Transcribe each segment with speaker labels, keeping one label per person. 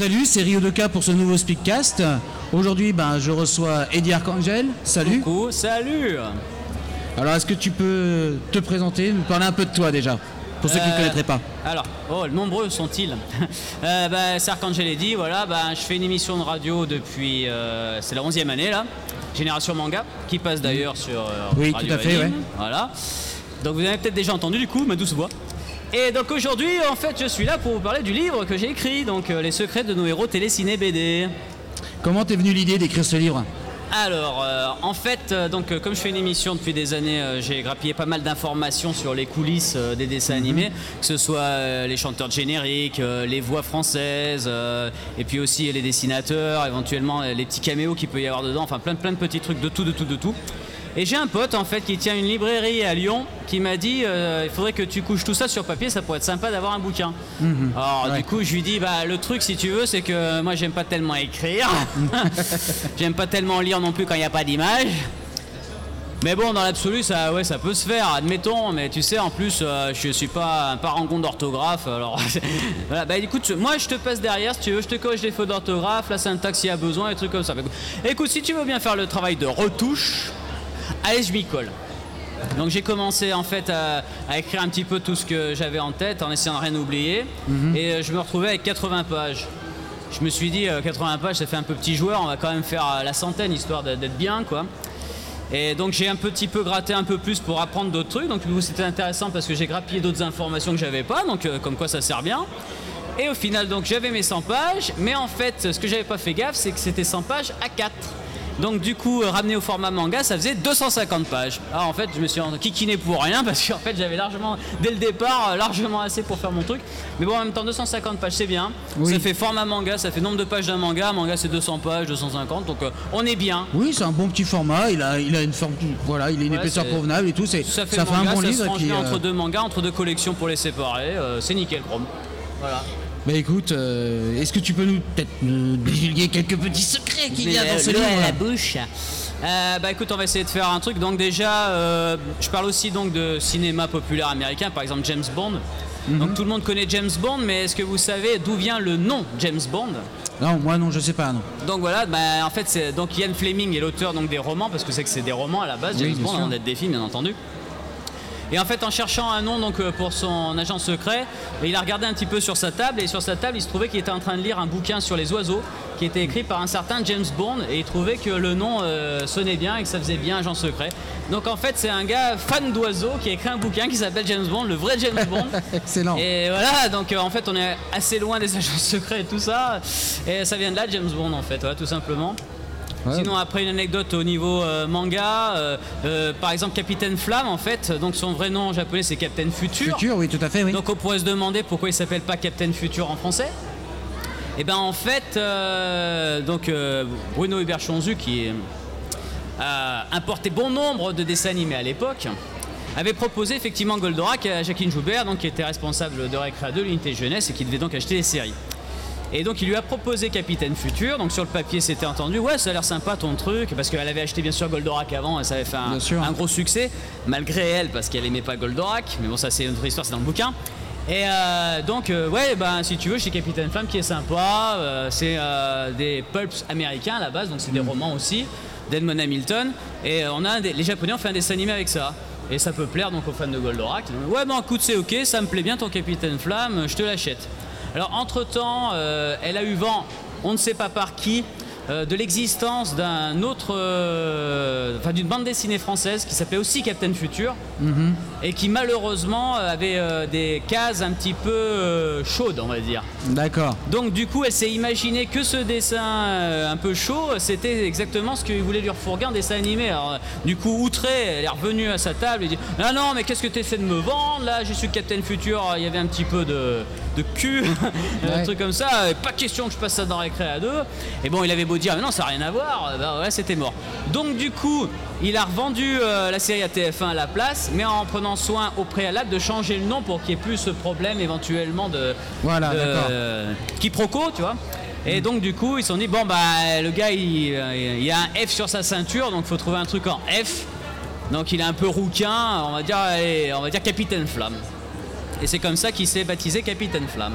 Speaker 1: Salut, c'est Rio Deca pour ce nouveau Speakcast. Aujourd'hui, ben, je reçois Eddie Arcangel. Salut.
Speaker 2: Coucou, salut
Speaker 1: Alors, est-ce que tu peux te présenter, nous parler un peu de toi déjà, pour ceux qui ne
Speaker 2: Euh,
Speaker 1: connaîtraient pas?
Speaker 2: Alors, oh, nombreux sont-ils? Euh, bah, C'est Arcangel Eddy, voilà, bah, je fais une émission de radio depuis, euh, c'est la 11e année là, Génération Manga, qui passe d'ailleurs sur euh,
Speaker 1: Oui,
Speaker 2: Radio
Speaker 1: tout à fait, ouais.
Speaker 2: Voilà. Donc vous avez peut-être déjà entendu du coup ma douce voix. Et donc aujourd'hui, en fait, je suis là pour vous parler du livre que j'ai écrit, donc euh, Les secrets de nos héros télé, ciné, BD.
Speaker 1: Comment t'es venue l'idée d'écrire ce livre?
Speaker 2: Alors, euh, en fait, euh, donc, euh, comme je fais une émission depuis des années, j'ai grappillé pas mal d'informations sur les coulisses des dessins animés, que ce soit les chanteurs de générique, euh, les voix françaises, et puis aussi les dessinateurs, éventuellement les petits caméos qu'il peut y avoir dedans, enfin plein, plein de petits trucs de tout, de tout, de tout. Et j'ai un pote en fait qui tient une librairie à Lyon qui m'a dit euh, il faudrait que tu couches tout ça sur papier, ça pourrait être sympa d'avoir un bouquin. Alors
Speaker 1: Ouais.
Speaker 2: du coup je lui dis bah le truc si tu veux c'est que moi j'aime pas tellement écrire, j'aime pas tellement lire non plus quand il n'y a pas d'image. Mais bon, dans l'absolu, ça, ouais, ça peut se faire, admettons. Mais tu sais, en plus, euh, je suis pas un parangon d'orthographe. Alors, voilà. Bah écoute, moi, je te passe derrière si tu veux. Je te corrige les fautes d'orthographe, la syntaxe s'il y a besoin, et trucs comme ça. Bah, écoute, si tu veux bien faire le travail de retouche, allez, je m'y colle. Donc j'ai commencé en fait à, à écrire un petit peu tout ce que j'avais en tête en essayant de rien oublier. Et euh, je me retrouvais avec 80 pages. Je me suis dit, euh, 80 pages, ça fait un peu petit joueur, on va quand même faire euh, la centaine histoire d'être bien, quoi. Et donc j'ai un petit peu gratté un peu plus pour apprendre d'autres trucs. Donc du coup, c'était intéressant parce que j'ai grappillé d'autres informations que j'avais pas, donc euh, comme quoi ça sert bien. Et au final, donc j'avais mes 100 pages, mais en fait, ce que j'avais pas fait gaffe, c'est que c'était 100 pages à 4. Donc du coup, euh, ramené au format manga, ça faisait 250 pages. Alors en fait, je me suis kikiné pour rien parce qu'en fait, j'avais largement, dès le départ, euh, largement assez pour faire mon truc. Mais bon, en même temps, 250 pages, c'est bien.
Speaker 1: Oui.
Speaker 2: Ça fait format manga, ça fait nombre de pages d'un manga. Un manga, c'est 200 pages, 250, donc euh, on est bien.
Speaker 1: Oui, c'est un bon petit format. Il a, il a une forme, voilà, il a une
Speaker 2: Ouais,
Speaker 1: épaisseur convenable et tout. C'est,
Speaker 2: Ça fait
Speaker 1: un bon
Speaker 2: ça
Speaker 1: livre.
Speaker 2: se
Speaker 1: et puis, euh,
Speaker 2: entre deux mangas, entre deux collections pour les séparer. euh, c'est nickel, Chrome. Voilà.
Speaker 1: Bah écoute, euh, est-ce que tu peux nous peut-être nous divulguer quelques petits secrets qu'il y a dans ce livre
Speaker 2: bouche. Euh, bah écoute, on va essayer de faire un truc. Donc déjà, euh, je parle aussi donc de cinéma populaire américain, par exemple James Bond.
Speaker 1: Mhm.
Speaker 2: Donc tout le monde connaît James Bond, mais est-ce que vous savez d'où vient le nom James Bond?
Speaker 1: Non, moi non, je sais pas. Non.
Speaker 2: Donc voilà, bah, en fait, c'est donc Ian Fleming est l'auteur donc des romans parce que c'est que c'est des romans à la base. James Bond
Speaker 1: sûr.
Speaker 2: avant d'être des films, bien entendu. Et en fait, en cherchant un nom donc euh, pour son agent secret, il a regardé un petit peu sur sa table et sur sa table, il se trouvait qu'il était en train de lire un bouquin sur les oiseaux qui était écrit par un certain James Bond et il trouvait que le nom euh, sonnait bien et que ça faisait bien agent secret. Donc en fait, c'est un gars fan d'oiseaux qui a écrit un bouquin qui s'appelle James Bond, le vrai James Bond.
Speaker 1: Excellent.
Speaker 2: Et voilà, donc euh, en fait on est assez loin des agents secrets et tout ça. Et ça vient de là, James Bond en fait, tout simplement.
Speaker 1: Ouais.
Speaker 2: Sinon après une anecdote au niveau euh, manga, euh, euh, par exemple Capitaine Flamme en fait, donc son vrai nom en japonais c'est Captain Future.
Speaker 1: Futur, oui, tout à fait, oui.
Speaker 2: Donc on pourrait se demander pourquoi il s'appelle pas Captain Future en français. Et ben en fait, donc Bruno Hubert Chonzu qui a importé bon nombre de dessins animés à l'époque, avait proposé effectivement Goldorak à Jacqueline Joubert, donc qui était responsable de Récréa 2, l'unité jeunesse, et qui devait donc acheter les séries. Et donc il lui a proposé Capitaine Futur, donc sur le papier c'était entendu, ouais ça a l'air sympa ton truc, parce qu'elle avait acheté bien sûr Goldorak avant et ça avait fait un, gros succès, malgré elle, parce qu'elle aimait pas Goldorak, mais bon ça c'est une autre histoire, c'est dans le bouquin. Et euh, donc euh, ouais ben si tu veux chez Capitaine Flamme qui est sympa, euh, c'est des pulps américains à la base, donc c'est des romans aussi, d'Edmond Hamilton, et on a des- les japonais ont fait un dessin animé avec ça. Et ça peut plaire donc aux fans de Goldorak. Ouais ben écoute c'est ok, ça me plaît bien ton Capitaine Flamme, je te l'achète. Alors entre-temps, euh, elle a eu vent, on ne sait pas par qui, euh, de l'existence d'un autre, euh, enfin d'une bande dessinée française qui s'appelait aussi Captain Future et qui malheureusement euh, avait euh, des cases un petit peu euh, chaudes, on va dire.
Speaker 1: D'accord.
Speaker 2: Donc du coup, elle s'est imaginé que ce dessin euh, un peu chaud, c'était exactement ce qu'il voulait lui refourguer en dessin animé. Alors, du coup, outrée, elle est revenue à sa table et dit Ah non, mais qu'est-ce que tu essaies de me vendre Là, j'ai su Captain Future, il y avait un petit peu de, de cul, un truc comme ça. Et Pas question que je passe ça dans Récré à deux. Et bon, il avait beau dire Mais non, ça n'a rien à voir. Bah ouais, c'était mort. Donc du coup, il a revendu la série à TF1 à la place, mais en prenant soin au préalable de changer le nom pour qu'il n'y ait plus ce problème éventuellement de,
Speaker 1: Voilà,
Speaker 2: de- euh, quiproquo, tu vois. Et donc du coup, ils se sont dit bon bah le gars il, il a un F sur sa ceinture, donc faut trouver un truc en F. Donc il est un peu rouquin, on va dire, allez, on va dire Capitaine Flamme. Et c'est comme ça qu'il s'est baptisé Capitaine Flamme.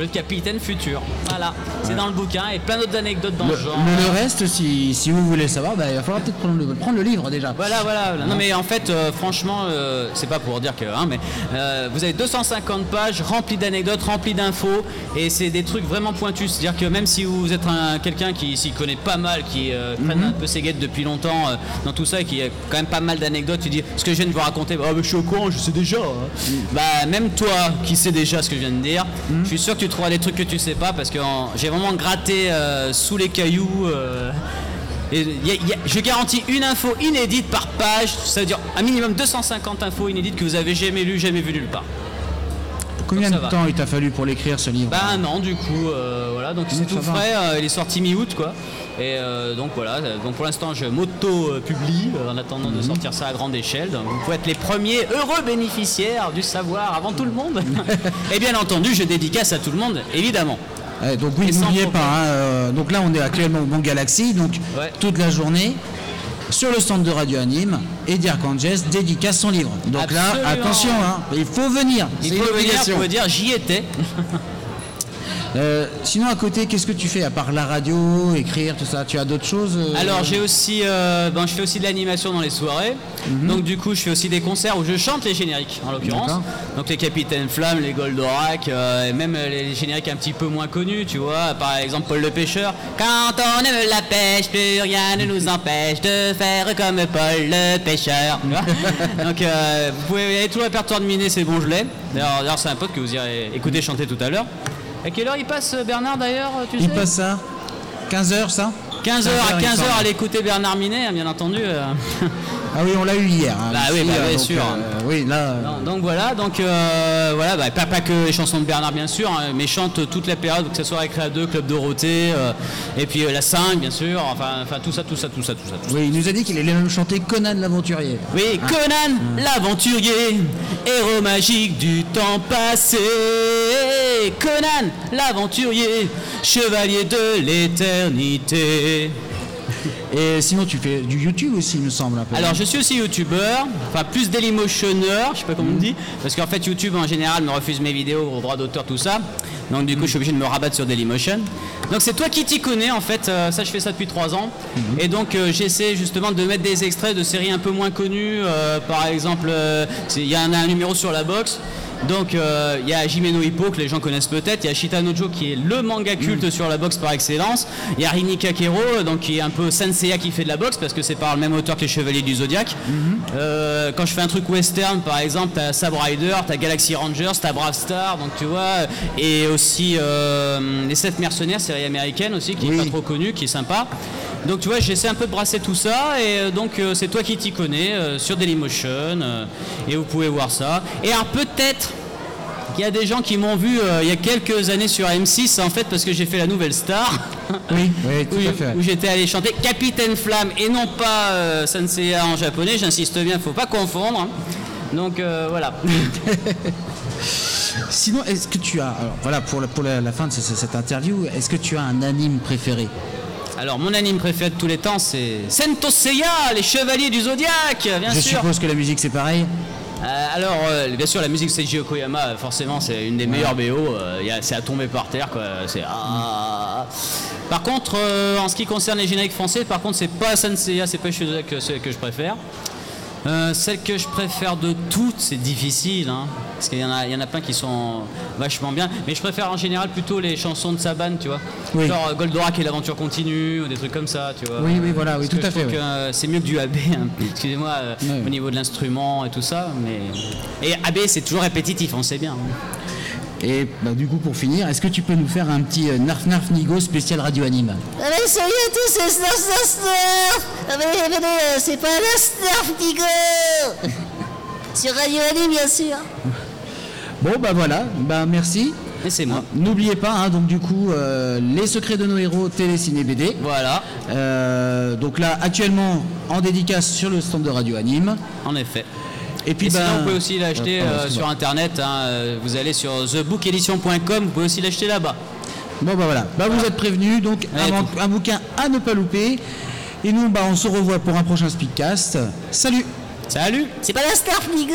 Speaker 2: Le capitaine futur. Voilà, c'est dans le bouquin et plein d'autres anecdotes dans
Speaker 1: Le,
Speaker 2: genre.
Speaker 1: le- le reste, si, si vous voulez savoir, bah, il va falloir peut-être prendre le, prendre le livre déjà.
Speaker 2: Voilà, voilà. Non, mais en fait, euh, franchement, euh, c'est pas pour dire que, hein, mais euh, vous avez 250 pages remplies d'anecdotes, remplies d'infos, et c'est des trucs vraiment pointus. C'est-à-dire que même si vous êtes un- quelqu'un qui s'y connaît pas mal, qui euh, traîne un peu ses guettes depuis longtemps dans tout ça, et qui a quand même pas mal d'anecdotes, tu dis ce que je viens de vous raconter, bah, mais je suis au courant, je sais déjà. hein. Bah, même toi qui sais déjà ce que je viens de dire, je suis sûr que tu trouveras des trucs que tu sais pas parce que j'ai vraiment gratté euh, sous les cailloux. euh, et y a- y a- je garantis une info inédite par page, ça veut dire un minimum 250 infos inédites que vous avez jamais lues, jamais vues nulle part.
Speaker 1: Combien de
Speaker 2: va.
Speaker 1: temps il t'a fallu pour l'écrire ce livre?
Speaker 2: Bah un an du coup, euh, voilà, donc c'est tout frais, il est sorti mi-août quoi. Et euh, donc voilà, donc pour l'instant je m'auto-publie euh, en attendant
Speaker 1: Mhm.
Speaker 2: de sortir ça à grande échelle. Donc, vous pouvez être les premiers heureux bénéficiaires du savoir avant tout le monde. Et bien entendu, je dédicace à tout le monde, évidemment.
Speaker 1: Ouais, donc oui,
Speaker 2: Et
Speaker 1: n'oubliez pas. hein, euh, donc là, on est actuellement au Bon Galaxy, donc
Speaker 2: Ouais.
Speaker 1: toute la journée. Sur le stand de Radio Anime, Eddie Arcangel dédicace son livre. Donc
Speaker 2: Absolument.
Speaker 1: là, attention, hein, il faut venir.
Speaker 2: Il faut venir pour dire j'y étais.
Speaker 1: Euh, sinon, à côté, qu'est-ce que tu fais à part la radio, écrire, tout ça? Tu as d'autres choses euh,
Speaker 2: Alors j'ai aussi, euh, ben, je fais aussi de l'animation dans les soirées. Donc du coup je fais aussi des concerts où je chante les génériques en l'occurrence. Donc les Capitaines Flamme, les Goldorak, euh, et même les génériques un petit peu moins connus, tu vois. Par exemple Paul le pêcheur. Quand on aime la pêche, plus rien ne nous empêche de faire comme Paul le pêcheur. Donc vous pouvez aller tout le répertoire de Minet, c'est bon je l'ai. D'ailleurs d'ailleurs, c'est un pote que vous irez écouter chanter tout à l'heure. À quelle heure il passe Bernard d'ailleurs tu
Speaker 1: Il
Speaker 2: sais
Speaker 1: passe ça 15h, ça?
Speaker 2: 15h à
Speaker 1: il
Speaker 2: 15h
Speaker 1: semble.
Speaker 2: à l'écouter Bernard Minet, hein, bien entendu. euh.
Speaker 1: Ah oui, on l'a eu hier. hein,
Speaker 2: Bah oui, bah,
Speaker 1: euh,
Speaker 2: bien
Speaker 1: donc,
Speaker 2: sûr.
Speaker 1: euh, oui, là. euh,
Speaker 2: Non, donc voilà, donc euh, voilà, bah, pas, pas que les chansons de Bernard bien sûr, hein, mais chante toute la période, que ce soit Récréa 2, Club Dorothée, euh, et puis la 5 bien sûr, enfin, enfin tout ça, tout ça, tout ça, tout ça. Tout ça.
Speaker 1: Oui, il nous a dit qu'il allait même chanter Conan l'aventurier.
Speaker 2: Oui, Conan, l'aventurier, héros magique du temps passé. Conan, l'aventurier, chevalier de l'éternité.
Speaker 1: Et sinon, tu fais du YouTube aussi, il me semble. Un peu.
Speaker 2: Alors je suis aussi youtubeur, enfin plus dailymotionneur, je sais pas comment on dit, parce qu'en fait YouTube en général me refuse mes vidéos au droit d'auteur, tout ça. Donc du coup je suis obligé de me rabattre sur Dailymotion. Donc c'est toi qui t'y connais en fait, euh, ça je fais ça depuis trois ans. Et donc euh, j'essaie justement de mettre des extraits de séries un peu moins connues. euh, par exemple, il y a un, un numéro sur la boxe. Donc euh, il y a Jimeno Hippo que les gens connaissent peut-être, il y a Shitanojo qui est le manga culte sur la boxe par excellence, il y a Rini Kakero euh, donc qui est un peu Senseiya qui fait de la boxe parce que c'est par le même auteur que les Chevaliers du Zodiac. Euh, quand je fais un truc western par exemple, t'as Sab Rider, t'as Galaxy Rangers, t'as Brave Star, donc tu vois, et aussi euh, Les 7 mercenaires, série américaine aussi qui est pas trop connue, qui est sympa. Donc tu vois, j'essaie un peu de brasser tout ça et euh, donc euh, c'est toi qui t'y connais euh, sur Dailymotion et vous pouvez voir ça. Et alors peut-être qu'il y a des gens qui m'ont vu euh, il y a quelques années sur M6 en fait parce que j'ai fait la nouvelle star
Speaker 1: Oui, oui, tout
Speaker 2: où,
Speaker 1: à fait.
Speaker 2: où j'étais allé chanter Capitaine Flamme et non pas euh, Senseiya en japonais, j'insiste bien, faut pas confondre. hein. Donc euh, voilà.
Speaker 1: Sinon, est-ce que tu as, alors voilà, pour la, pour la, la fin de ce- cette interview, est-ce que tu as un anime préféré?
Speaker 2: Alors mon anime préféré de tous les temps c'est Sento Seiya, les chevaliers du zodiaque, bien
Speaker 1: Je
Speaker 2: sûr.
Speaker 1: suppose que la musique c'est pareil.
Speaker 2: Euh, alors, euh, bien sûr, la musique Seiji Okoyama, euh, forcément, c'est une des meilleures BO. euh, y a- c'est à tomber par terre, quoi. C'est ah. Par contre, euh, en ce qui concerne les génériques français, par contre, c'est pas Senseiya, c'est pas Shizaka que, que je préfère. Euh, celle que je préfère de toutes, c'est difficile, hein, parce qu'il y en a, il y en a plein qui sont vachement bien. Mais je préfère en général plutôt les chansons de Saban, tu vois.
Speaker 1: Oui.
Speaker 2: Genre euh, Goldorak et l'aventure continue, ou des trucs comme ça, tu vois.
Speaker 1: Oui, oui, voilà, oui,
Speaker 2: Parce
Speaker 1: tout à fait, oui.
Speaker 2: euh, c'est mieux que du AB, hein. excusez-moi, au niveau de l'instrument et tout ça. Mais... Et AB, c'est toujours répétitif, on sait bien. hein.
Speaker 1: Et bah, du coup, pour finir, est-ce que tu peux nous faire un petit euh, Narf Narf Nigo spécial radio anime
Speaker 3: Ah mais salut à tous, c'est Snarf Snarf Snarf Ah mais venez, euh, c'est pas la Snarf Nigo Sur Radio Annie, bien sûr
Speaker 1: Bon, bah voilà, bah merci.
Speaker 2: Et c'est moi.
Speaker 1: N'oubliez pas, hein, donc du coup, euh, les secrets de nos héros, télé, ciné, BD.
Speaker 2: Voilà,
Speaker 1: Euh, donc là, actuellement, en dédicace sur le stand de Radio Anime.
Speaker 2: en effet.
Speaker 1: Et puis,
Speaker 2: Et sinon,
Speaker 1: bah,
Speaker 2: vous pouvez aussi l'acheter
Speaker 1: euh, pardon,
Speaker 2: euh, sur internet. hein, euh, vous allez sur thebookedition.com, vous pouvez aussi l'acheter là-bas.
Speaker 1: Bon bah voilà, bah vous êtes prévenus, donc un, bouquin à ne pas louper. Et nous, bah on se revoit pour un prochain speedcast. Salut
Speaker 2: Salut
Speaker 3: C'est pas la Snarf Nigo